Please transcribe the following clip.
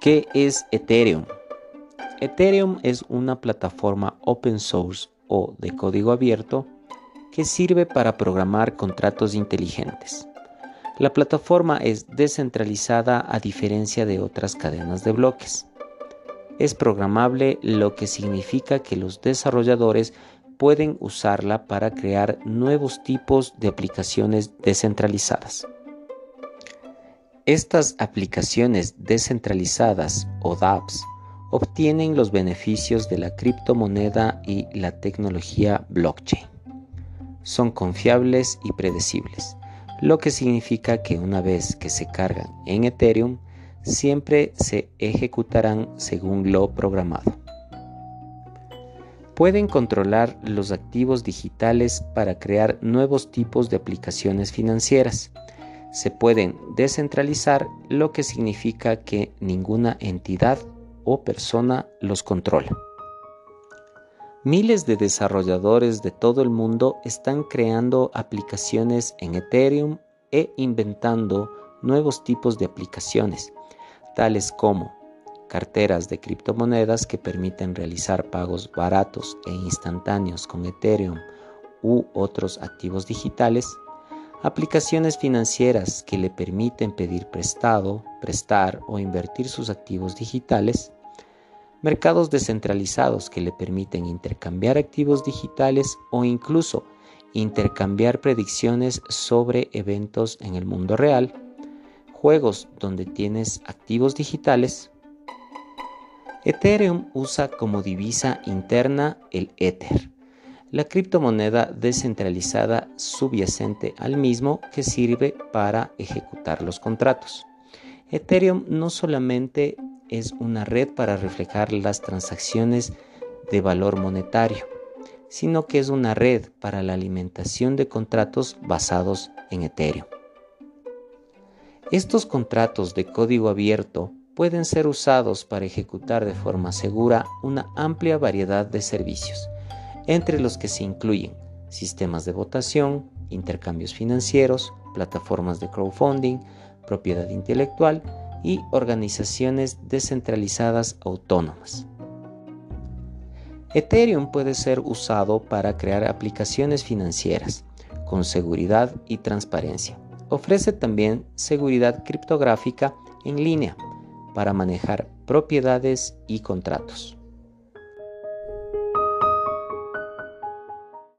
¿Qué es Ethereum? Ethereum es una plataforma open source o de código abierto que sirve para programar contratos inteligentes. La plataforma es descentralizada a diferencia de otras cadenas de bloques. Es programable, lo que significa que los desarrolladores pueden usarla para crear nuevos tipos de aplicaciones descentralizadas. Estas aplicaciones descentralizadas o dApps obtienen los beneficios de la criptomoneda y la tecnología blockchain. Son confiables y predecibles, lo que significa que una vez que se cargan en Ethereum, siempre se ejecutarán según lo programado. Pueden controlar los activos digitales para crear nuevos tipos de aplicaciones financieras. Se pueden descentralizar, lo que significa que ninguna entidad o persona los controla. Miles de desarrolladores de todo el mundo están creando aplicaciones en Ethereum e inventando nuevos tipos de aplicaciones, tales como carteras de criptomonedas que permiten realizar pagos baratos e instantáneos con Ethereum u otros activos digitales, aplicaciones financieras que le permiten pedir prestado, prestar o invertir sus activos digitales, mercados descentralizados que le permiten intercambiar activos digitales o incluso intercambiar predicciones sobre eventos en el mundo real, juegos donde tienes activos digitales, Ethereum usa como divisa interna el Ether, la criptomoneda descentralizada subyacente al mismo que sirve para ejecutar los contratos. Ethereum no solamente es una red para reflejar las transacciones de valor monetario, sino que es una red para la alimentación de contratos basados en Ethereum. Estos contratos de código abierto pueden ser usados para ejecutar de forma segura una amplia variedad de servicios, entre los que se incluyen sistemas de votación, intercambios financieros, plataformas de crowdfunding, propiedad intelectual y organizaciones descentralizadas autónomas. Ethereum puede ser usado para crear aplicaciones financieras con seguridad y transparencia. Ofrece también seguridad criptográfica en línea para manejar propiedades y contratos.